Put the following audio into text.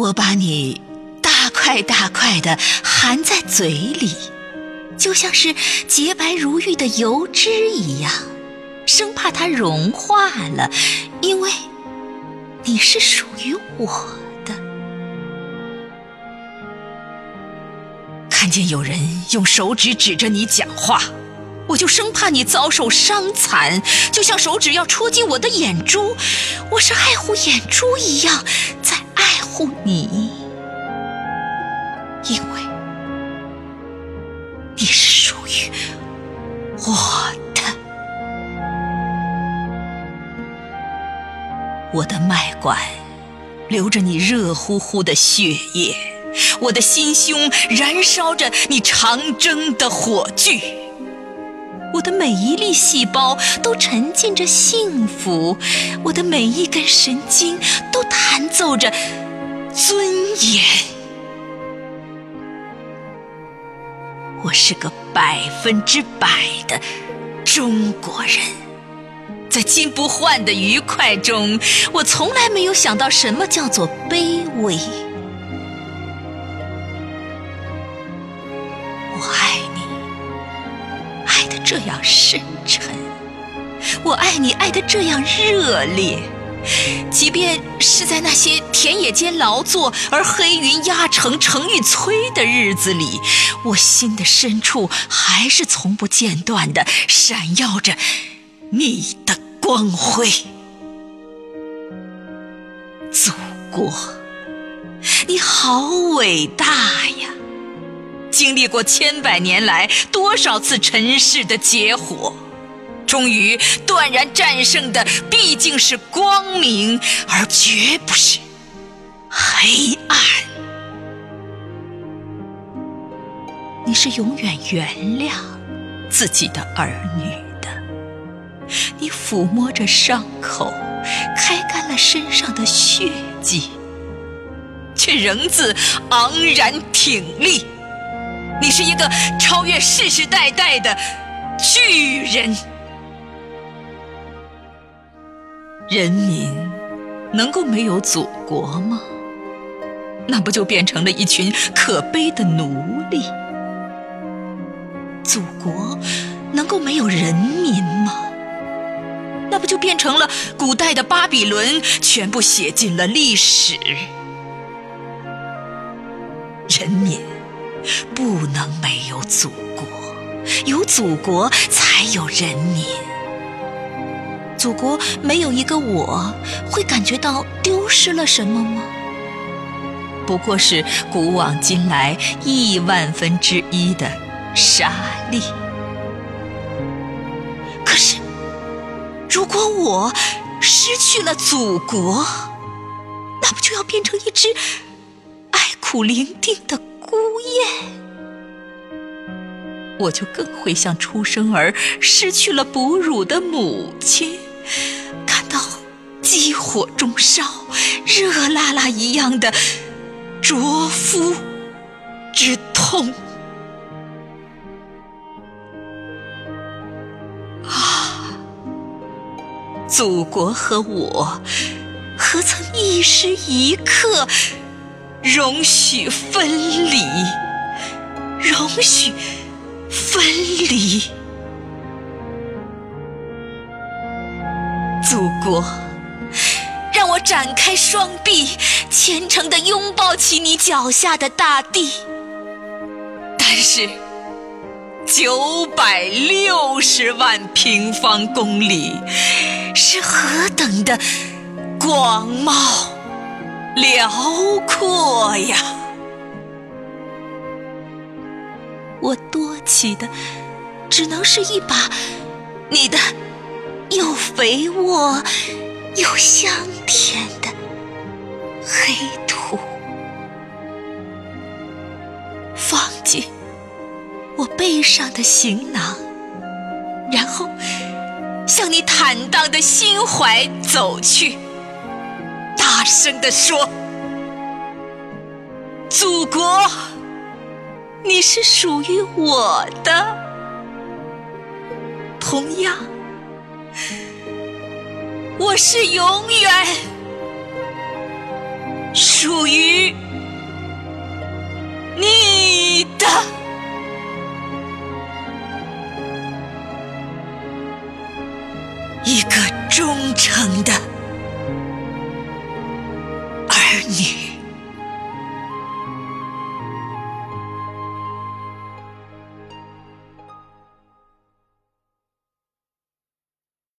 我把你大块大块的含在嘴里，就像是洁白如玉的油脂一样，生怕它融化了，因为你是属于我的。看见有人用手指指着你讲话，我就生怕你遭受伤残，就像手指要戳进我的眼珠，我是爱护眼珠一样在。护你，因为你是属于我的。我的脉管流着你热乎乎的血液，我的心胸燃烧着你长征的火炬，我的每一粒细胞都沉浸着幸福，我的每一根神经都弹奏着。尊严，我是个百分之百的中国人。在金不换的愉快中，我从来没有想到什么叫做卑微。我爱你，爱的这样深沉；我爱你，爱的这样热烈。即便是在那些田野间劳作而黑云压城城欲摧的日子里，我心的深处还是从不间断的闪耀着你的光辉。祖国，你好伟大呀！经历过千百年来多少次尘世的劫火。终于断然战胜的毕竟是光明，而绝不是黑暗。你是永远原谅自己的儿女的，你抚摸着伤口，开干了身上的血迹，却仍自昂然挺立。你是一个超越世世代代的巨人。人民能够没有祖国吗？那不就变成了一群可悲的奴隶？祖国能够没有人民吗？那不就变成了古代的巴比伦，全部写进了历史？人民不能没有祖国，有祖国才有人民。祖国没有一个我，会感觉到丢失了什么吗？不过是古往今来亿万分之一的沙粒。可是，如果我失去了祖国，那不就要变成一只爱苦伶仃的孤雁？我就更会像出生儿失去了哺乳的母亲。感到激火中烧、热辣辣一样的灼肤之痛啊！祖国和我，何曾一时一刻容许分离？容许分离？祖国，让我展开双臂，虔诚地拥抱起你脚下的大地。但是，九百六十万平方公里是何等的广袤辽阔呀！我多起的，只能是一把你的。又肥沃又香甜的黑土，放进我背上的行囊，然后向你坦荡的心怀走去，大声地说：“祖国，你是属于我的。”同样。我是永远。属于你的。一个忠诚的。